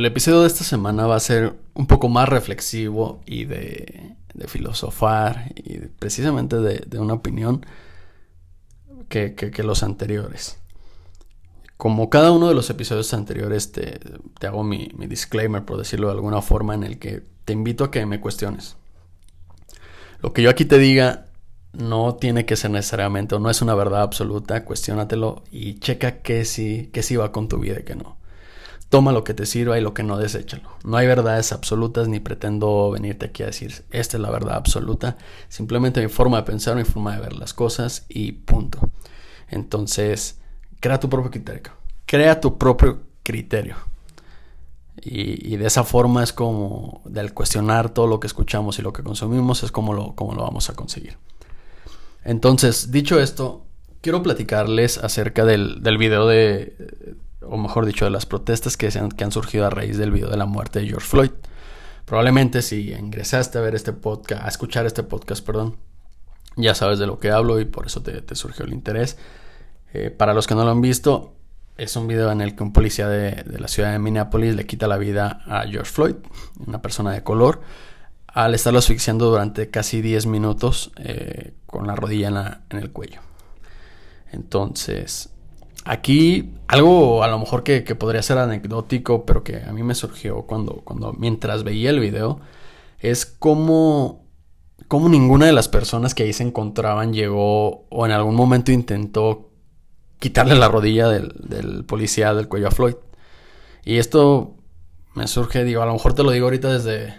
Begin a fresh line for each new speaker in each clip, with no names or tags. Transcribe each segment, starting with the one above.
El episodio de esta semana va a ser un poco más reflexivo y de, filosofar y precisamente de, una opinión que, los anteriores. Como cada uno de los episodios anteriores te, hago mi, mi, disclaimer, por decirlo de alguna forma, en el que te invito a que me cuestiones. Lo que yo aquí te diga no tiene que ser necesariamente o no es una verdad absoluta, cuestiónatelo y checa que sí, que sí va con tu vida y que no. Toma lo que te sirva y lo que no, deséchalo. No hay verdades absolutas ni pretendo venirte aquí a decir esta es la verdad absoluta. Simplemente mi forma de pensar, mi forma de ver las cosas y punto. Entonces, crea tu propio criterio. Crea tu propio criterio. Y, de esa forma es como, del cuestionar todo lo que escuchamos y lo que consumimos, es como lo, como lo vamos a conseguir. Entonces, dicho esto, quiero platicarles acerca del, del video de o mejor dicho, de las protestas que, han, que han surgido a raíz del video de la muerte de George Floyd. Probablemente si ingresaste a ver este podcast, a escuchar este podcast, perdón, ya sabes de lo que hablo y por eso te, surgió el interés. Eh, para los que no lo han visto, es un video en el que un policía de, la ciudad de Minneapolis le quita la vida a George Floyd, una persona de color, al estarlo asfixiando durante casi 10 minutos eh, con la rodilla en el cuello. Entonces, Aquí algo a lo mejor que, podría ser anecdótico, pero que a mí me surgió cuando, cuando mientras veía el video, es cómo, cómo ninguna de las personas que ahí se encontraban llegó o en algún momento intentó quitarle la rodilla del, policía del cuello a Floyd. Y esto me surge, digo, a lo mejor te lo digo ahorita desde,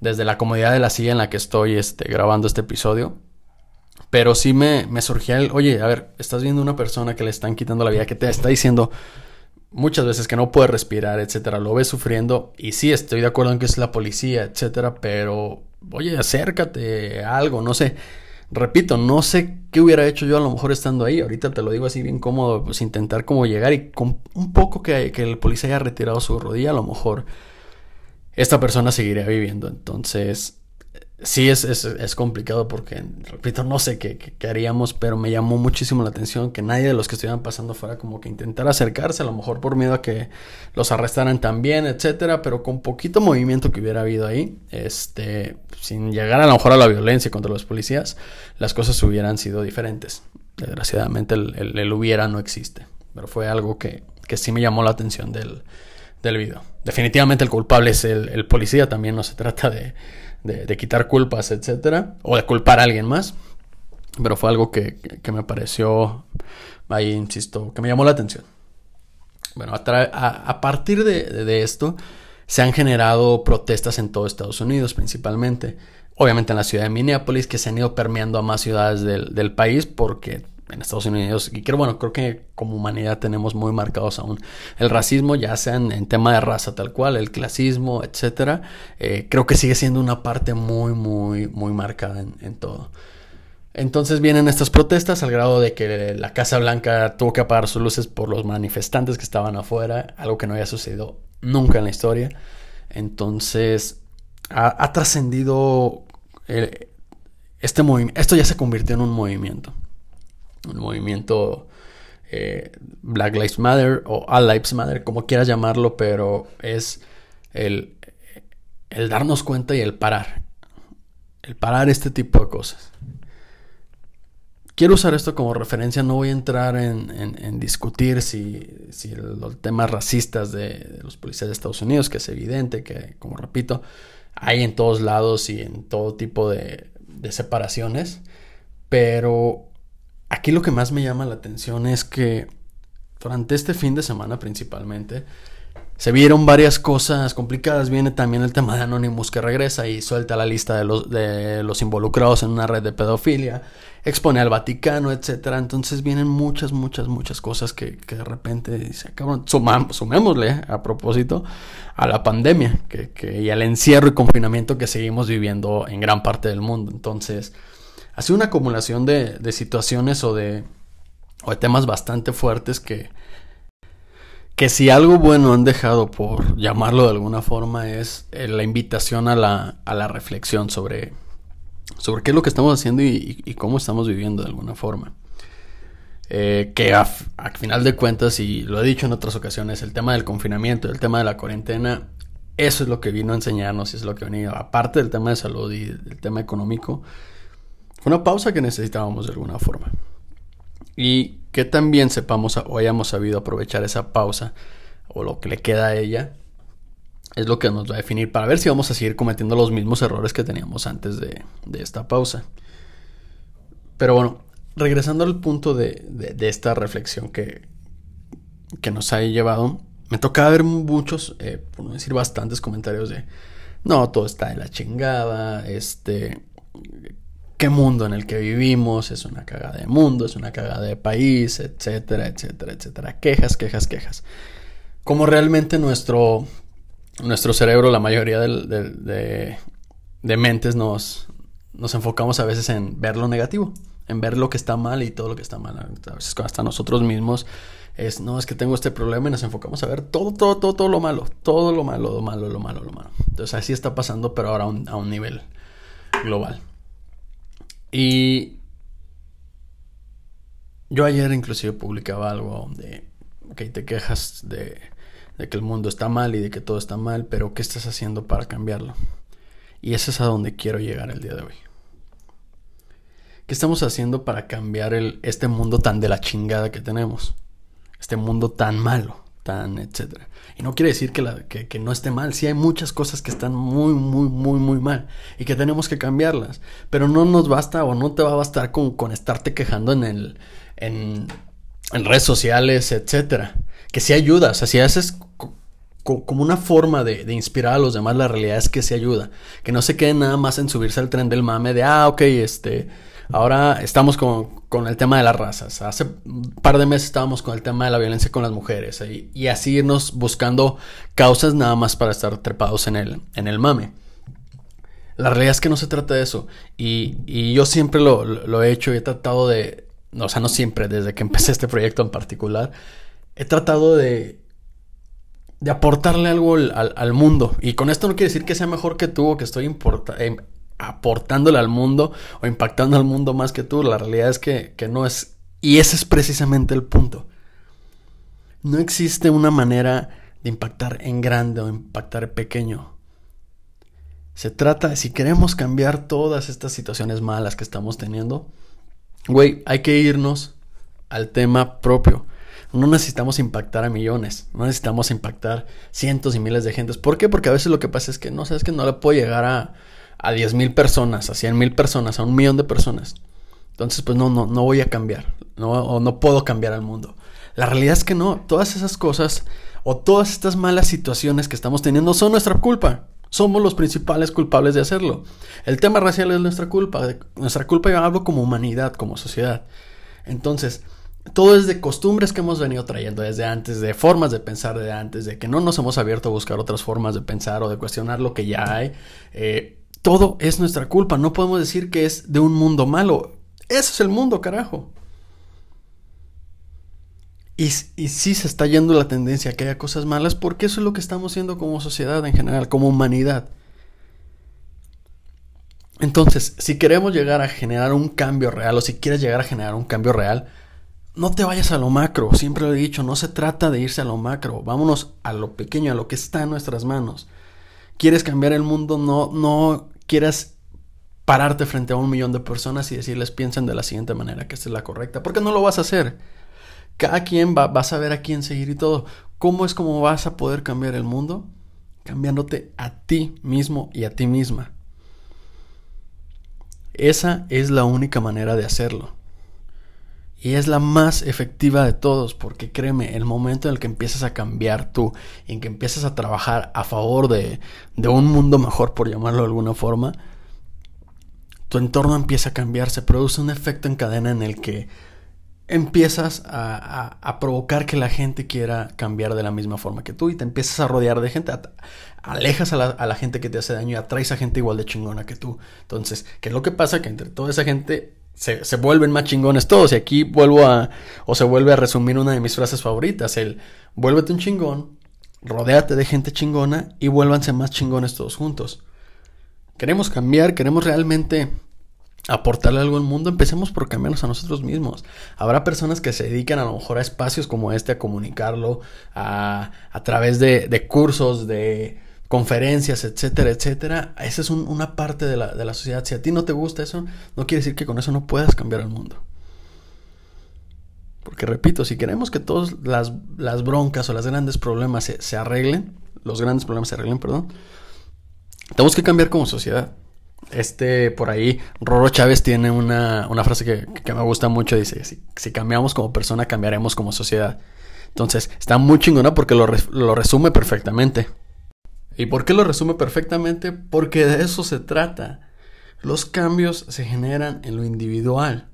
desde la comodidad de la silla en la que estoy este, grabando este episodio. Pero sí me, me surgía el, oye, a ver, estás viendo una persona que le están quitando la vida, que te está diciendo muchas veces que no puede respirar, etcétera, lo ves sufriendo y sí estoy de acuerdo en que es la policía, etcétera, pero oye, acércate algo, no sé. Repito, no sé qué hubiera hecho yo a lo mejor estando ahí. Ahorita te lo digo así bien cómodo, pues intentar como llegar y con un poco que, que el policía haya retirado su rodilla, a lo mejor esta persona seguiría viviendo. Entonces, sí es, es, complicado porque, repito, no sé qué, qué, haríamos, pero me llamó muchísimo la atención que nadie de los que estuvieran pasando fuera como que intentar acercarse, a lo mejor por miedo a que los arrestaran también, etcétera, pero con poquito movimiento que hubiera habido ahí, este, sin llegar a lo mejor a la violencia contra los policías, las cosas hubieran sido diferentes. Desgraciadamente el, el, hubiera no existe, pero fue algo que, que sí me llamó la atención del, del video. Definitivamente el culpable es el policía, también no se trata de de, quitar culpas, etcétera, o de culpar a alguien más. Pero fue algo que, me pareció, ahí insisto, que me llamó la atención. Bueno, a, partir de, esto se han generado protestas en todo Estados Unidos, principalmente. Obviamente en la ciudad de Minneapolis, que se han ido permeando a más ciudades del, del país porque en Estados Unidos y creo, bueno, creo que como humanidad tenemos muy marcados aún el racismo, ya sea en, tema de raza tal cual, el clasismo, etcétera, eh, creo que sigue siendo una parte muy, muy, muy marcada en, todo. Entonces vienen estas protestas al grado de que la Casa Blanca tuvo que apagar sus luces por los manifestantes que estaban afuera, algo que no había sucedido nunca en la historia. Entonces ha, trascendido este movimiento, esto ya se convirtió en un movimiento el movimiento eh, Black Lives Matter o All Lives Matter, como quieras llamarlo, pero es el, el darnos cuenta y el parar. El parar este tipo de cosas. Quiero usar esto como referencia, no voy a entrar en, discutir si, los temas racistas de, los policías de Estados Unidos, que es evidente, que como repito, hay en todos lados y en todo tipo de, de separaciones, pero Aquí lo que más me llama la atención es que durante este fin de semana principalmente se vieron varias cosas complicadas. Viene también el tema de Anonymous que regresa y suelta la lista de los, de los involucrados en una red de pedofilia, expone al Vaticano, etc. Entonces vienen muchas, muchas, muchas cosas que, de repente se acaban. sumémosle a propósito a la pandemia que, y al encierro y confinamiento que seguimos viviendo en gran parte del mundo. Entonces ha sido una acumulación de, situaciones o de, temas bastante fuertes que, que si algo bueno han dejado, por llamarlo de alguna forma, es eh, la invitación a la, a la reflexión sobre, sobre qué es lo que estamos haciendo y, cómo estamos viviendo de alguna forma. Eh, que a, final de cuentas, y lo he dicho en otras ocasiones, el tema del confinamiento, el tema de la cuarentena, eso es lo que vino a enseñarnos y es lo que venía, aparte del tema de salud y del tema económico, fue una pausa que necesitábamos de alguna forma. Y que también sepamos o hayamos sabido aprovechar esa pausa o lo que le queda a ella, es lo que nos va a definir para ver si vamos a seguir cometiendo los mismos errores que teníamos antes de, esta pausa. Pero bueno, regresando al punto de, esta reflexión que, que nos ha llevado, me tocaba ver muchos, eh, por no decir bastantes comentarios de, no, todo está de la chingada, este, qué mundo en el que vivimos, es una cagada de mundo, es una cagada de país, etcétera, etcétera, etcétera. Quejas, quejas, quejas. Como realmente nuestro, nuestro cerebro, la mayoría de, de, mentes nos, nos enfocamos a veces en ver lo negativo, en ver lo que está mal y todo lo que está mal. A veces hasta nosotros mismos es, no, es que tengo este problema y nos enfocamos a ver todo, todo, todo, todo lo malo, todo lo malo, lo malo, lo malo, lo malo. Entonces así está pasando, pero ahora a un, a un nivel global. Y yo ayer inclusive publicaba algo de que te quejas de, que el mundo está mal y de que todo está mal, pero ¿qué estás haciendo para cambiarlo? Y eso es a donde quiero llegar el día de hoy. ¿Qué estamos haciendo para cambiar el, este mundo tan de la chingada que tenemos? Este mundo tan malo tan, etcétera. Y no quiere decir que, no esté mal, sí hay muchas cosas que están muy, muy, muy, muy mal y que tenemos que cambiarlas, pero no nos basta o no te va a bastar con, con estarte quejando en, el, en, redes sociales, etcétera. Que sí ayuda, o sea, si haces como una forma de, de, inspirar a los demás, la realidad es que sí ayuda. Que no se queden nada más en subirse al tren del mame de, ah, ok, este, Ahora estamos con, el tema de las razas. Hace un par de meses estábamos con el tema de la violencia con las mujeres y, así irnos buscando causas nada más para estar trepados en el, en el mame. La realidad es que no se trata de eso. Y, yo siempre lo, he hecho y he tratado de, o sea, no siempre, desde que empecé este proyecto en particular, he tratado de, de aportarle algo al, mundo. Y con esto no quiere decir que sea mejor que tú o que estoy em, aportándole al mundo o impactando al mundo más que tú. La realidad es que, no es... Y ese es precisamente el punto. No existe una manera de impactar en grande o impactar en pequeño. Se trata si queremos cambiar todas estas situaciones malas que estamos teniendo, güey, hay que irnos al tema propio. No necesitamos impactar a millones, no necesitamos impactar cientos y miles de gentes. ¿Por qué? Porque a veces lo que pasa es que no sabes que no le puedo llegar a, a 10 mil personas, a 100 mil personas, a un millón de personas. Entonces, pues no, no, no voy a cambiar, no, o no puedo cambiar al mundo. La realidad es que no, todas esas cosas o todas estas malas situaciones que estamos teniendo son nuestra culpa. Somos los principales culpables de hacerlo. El tema racial es nuestra culpa. Nuestra culpa yo hablo como humanidad, como sociedad. Entonces, todo es de costumbres que hemos venido trayendo desde antes, de formas de pensar de antes, de que no nos hemos abierto a buscar otras formas de pensar o de cuestionar lo que ya hay. Eh, todo es nuestra culpa. No podemos decir que es de un mundo malo. Eso es el mundo, carajo. Y, sí se está yendo la tendencia a que haya cosas malas porque eso es lo que estamos haciendo como sociedad en general, como humanidad. Entonces, si queremos llegar a generar un cambio real o si quieres llegar a generar un cambio real, no te vayas a lo macro. Siempre lo he dicho, no se trata de irse a lo macro. Vámonos a lo pequeño, a lo que está en nuestras manos. ¿Quieres cambiar el mundo? No, no quieras pararte frente a un millón de personas y decirles piensen de la siguiente manera, que esta es la correcta, porque no lo vas a hacer. Cada quien va, a saber a quién seguir y todo. ¿Cómo es como vas a poder cambiar el mundo? Cambiándote a ti mismo y a ti misma. Esa es la única manera de hacerlo. Y es la más efectiva de todos, porque créeme, el momento en el que empiezas a cambiar tú, en que empiezas a trabajar a favor de, de un mundo mejor, por llamarlo de alguna forma, tu entorno empieza a cambiar, se produce un efecto en cadena en el que empiezas a, a, provocar que la gente quiera cambiar de la misma forma que tú y te empiezas a rodear de gente, alejas a la, a la, gente que te hace daño y atraes a gente igual de chingona que tú. Entonces, ¿qué es lo que pasa? Que entre toda esa gente se, vuelven más chingones todos. Y aquí vuelvo a, o se vuelve a resumir una de mis frases favoritas, el vuélvete un chingón, rodéate de gente chingona y vuélvanse más chingones todos juntos. Queremos cambiar, queremos realmente aportarle algo al mundo, empecemos por cambiarnos a nosotros mismos. Habrá personas que se dedican a lo mejor a espacios como este, a comunicarlo, a, a través de, de cursos, de conferencias, etcétera, etcétera. Esa es una parte de la, de la sociedad. Si a ti no te gusta eso, no quiere decir que con eso no puedas cambiar el mundo. Porque repito, si queremos que todas las, las broncas o los grandes problemas se, se, arreglen, los grandes problemas se arreglen, perdón, tenemos que cambiar como sociedad. Este, por ahí, Roro Chávez tiene una, una frase que, que, me gusta mucho, dice, si, si, cambiamos como persona, cambiaremos como sociedad. Entonces, está muy chingona porque lo, lo resume perfectamente. ¿Y por qué lo resume perfectamente? Porque de eso se trata. Los cambios se generan en lo individual.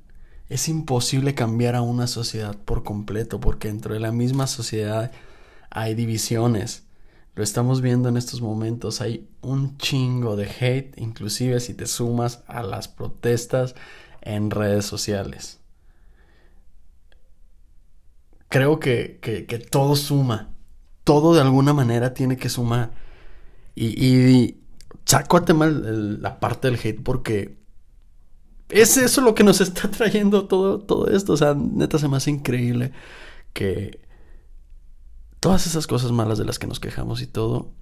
Es imposible cambiar a una sociedad por completo porque dentro de la misma sociedad hay divisiones. Lo estamos viendo en estos momentos. Hay un chingo de hate, inclusive si te sumas a las protestas en redes sociales. Creo que, todo suma. Todo de alguna manera tiene que sumar. Y, y saco a tema la parte del hate porque es eso lo que nos está trayendo todo, todo esto. O sea, neta se me hace increíble que todas esas cosas malas de las que nos quejamos y todo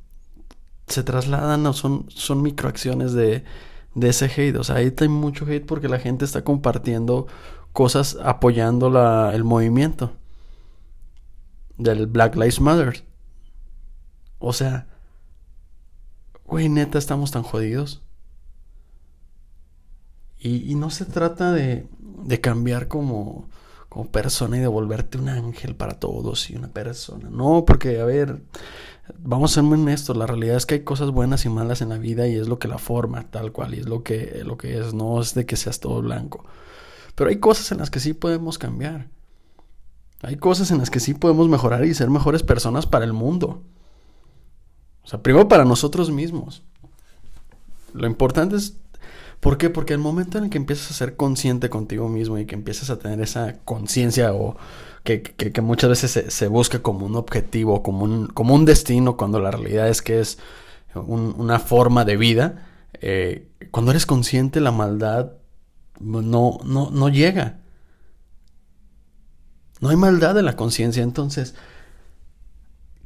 se trasladan o son, son microacciones de, de ese hate. O sea, ahí hay mucho hate porque la gente está compartiendo cosas apoyando la, el movimiento del Black Lives Matter. O sea, güey, neta, estamos tan jodidos. Y, no se trata de, de cambiar como, como persona y de volverte un ángel para todos y una persona. No, porque, a ver, vamos a ser muy honestos, la realidad es que hay cosas buenas y malas en la vida y es lo que la forma, tal cual, y es lo que, lo que es, no es de que seas todo blanco. Pero hay cosas en las que sí podemos cambiar. Hay cosas en las que sí podemos mejorar y ser mejores personas para el mundo. O sea, primero para nosotros mismos. Lo importante es ¿Por qué? Porque el momento en el que empiezas a ser consciente contigo mismo y que empiezas a tener esa conciencia o que, que, muchas veces se, busca como un objetivo, como un, como un destino, cuando la realidad es que es una forma de vida, eh, cuando eres consciente la maldad no, no, no llega. No hay maldad en la conciencia. Entonces,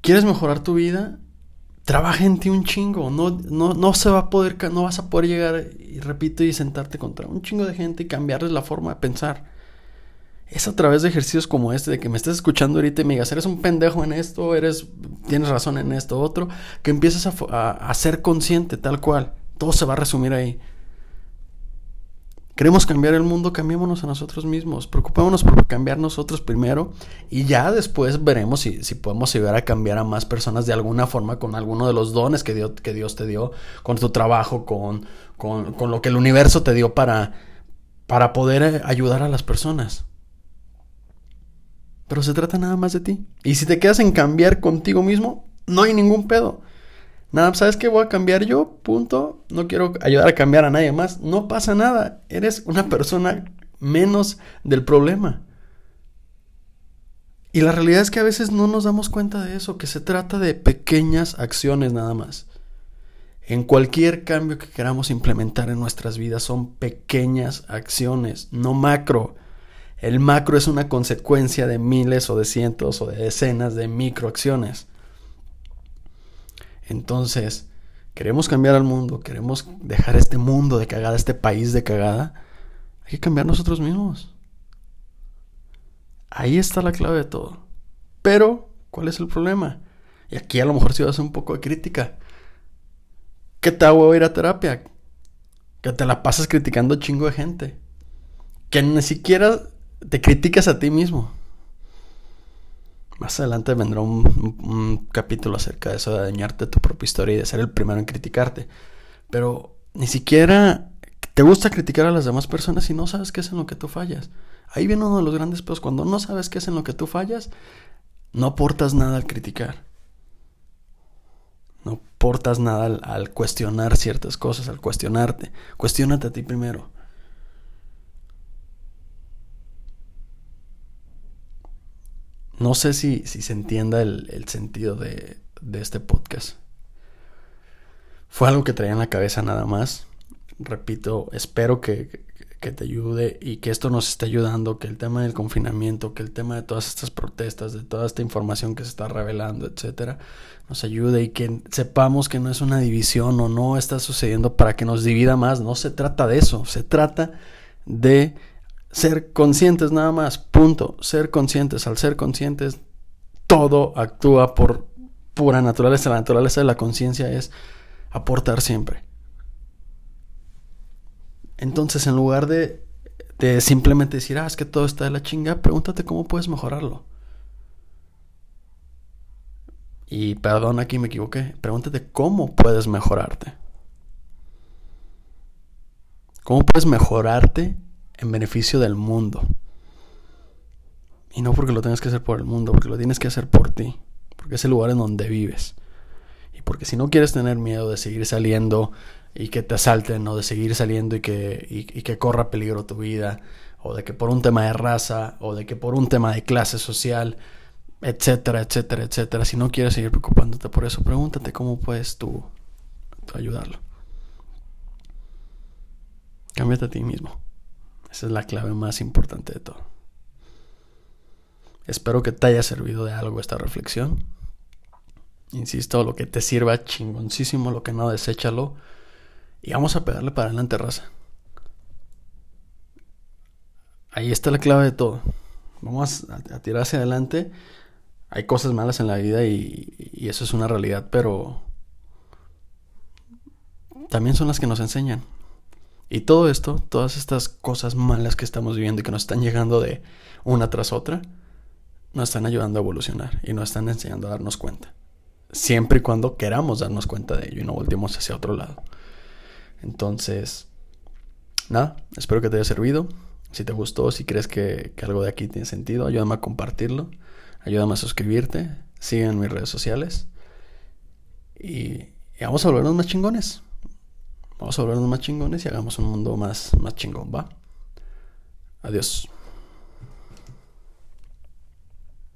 ¿quieres mejorar tu vida? Trabaja en ti un chingo. No, no, no se va a poder, no vas a poder llegar, y repito, y sentarte contra un chingo de gente y cambiarles la forma de pensar. Es a través de ejercicios como este, de que me estés escuchando ahorita y me digas, eres un pendejo en esto, eres, tienes razón en esto, otro, que empieces a, a ser consciente tal cual. Todo se va a resumir ahí. Queremos cambiar el mundo, cambiémonos a nosotros mismos. Preocupémonos por cambiar nosotros primero y ya después veremos si, si podemos llegar a cambiar a más personas de alguna forma con alguno de los dones que, Dios, que Dios te dio, con tu trabajo, con, con, con lo que el universo te dio para, para poder eh, ayudar a las personas. Pero se trata nada más de ti. Y si te quedas en cambiar contigo mismo, no hay ningún pedo. Nada, ¿sabes qué? Voy a cambiar yo, punto. No quiero ayudar a cambiar a nadie más. No pasa nada. Eres una persona menos del problema. Y la realidad es que a veces no nos damos cuenta de eso, que se trata de pequeñas acciones nada más. En cualquier cambio que queramos implementar en nuestras vidas son pequeñas acciones, no macro. El macro es una consecuencia de miles o de cientos o de decenas de microacciones. Entonces, queremos cambiar al mundo, queremos dejar este mundo de cagada, este país de cagada, hay que cambiar nosotros mismos. Ahí está la clave de todo. Pero, ¿cuál es el problema? Y aquí a lo mejor si vas a hacer un poco de crítica. ¿Qué te hago ir a terapia? Que te la pasas criticando chingo de gente. Que ni siquiera te criticas a ti mismo. Más adelante vendrá un, capítulo acerca de eso, de dañarte tu propia historia y de ser el primero en criticarte. Pero ni siquiera te gusta criticar a las demás personas y no sabes qué es en lo que tú fallas. Ahí viene uno de los grandes peos. Cuando no sabes qué es en lo que tú fallas, no aportas nada al criticar. No aportas nada al, al cuestionar ciertas cosas, al cuestionarte. Cuestiónate a ti primero. No sé si, si se entienda el, sentido de, este podcast. Fue algo que traía en la cabeza nada más. Repito, espero que, que te ayude y que esto nos esté ayudando, que el tema del confinamiento, que el tema de todas estas protestas, de toda esta información que se está revelando, etcétera, nos ayude y que sepamos que no es una división o no está sucediendo para que nos divida más. No se trata de eso, se trata de ser conscientes nada más, punto. Ser conscientes, al ser conscientes, todo actúa por pura naturaleza. La naturaleza de la conciencia es aportar siempre. Entonces, en lugar de, de simplemente decir, ah, es que todo está de la chinga, pregúntate cómo puedes mejorarlo. Y perdón, aquí me equivoqué. Pregúntate cómo puedes mejorarte. ¿Cómo puedes mejorarte en beneficio del mundo? Y no porque lo tengas que hacer por el mundo, porque lo tienes que hacer por ti. Porque es el lugar en donde vives. Y porque si no quieres tener miedo de seguir saliendo y que te asalten o de seguir saliendo y que, y, que corra peligro tu vida o de que por un tema de raza o de que por un tema de clase social, etcétera, etcétera, etcétera. Si no quieres seguir preocupándote por eso, pregúntate cómo puedes tú, ayudarlo. Cámbiate a ti mismo. Esa es la clave más importante de todo. Espero que te haya servido de algo esta reflexión. Insisto, lo que te sirva chingoncísimo, lo que no, deséchalo. Y vamos a pegarle para adelante, raza. Ahí está la clave de todo. Vamos a, tirar hacia adelante. Hay cosas malas en la vida y, y eso es una realidad, pero también son las que nos enseñan. Y todo esto, todas estas cosas malas que estamos viviendo y que nos están llegando de una tras otra, nos están ayudando a evolucionar y nos están enseñando a darnos cuenta. Siempre y cuando queramos darnos cuenta de ello y no volvemos hacia otro lado. Entonces, nada, espero que te haya servido. Si te gustó, si crees que, algo de aquí tiene sentido, ayúdame a compartirlo, ayúdame a suscribirte, sigue en mis redes sociales y, vamos a volvernos más chingones. Vamos a volvernos más chingones y hagamos un mundo más, más chingón, ¿va? Adiós.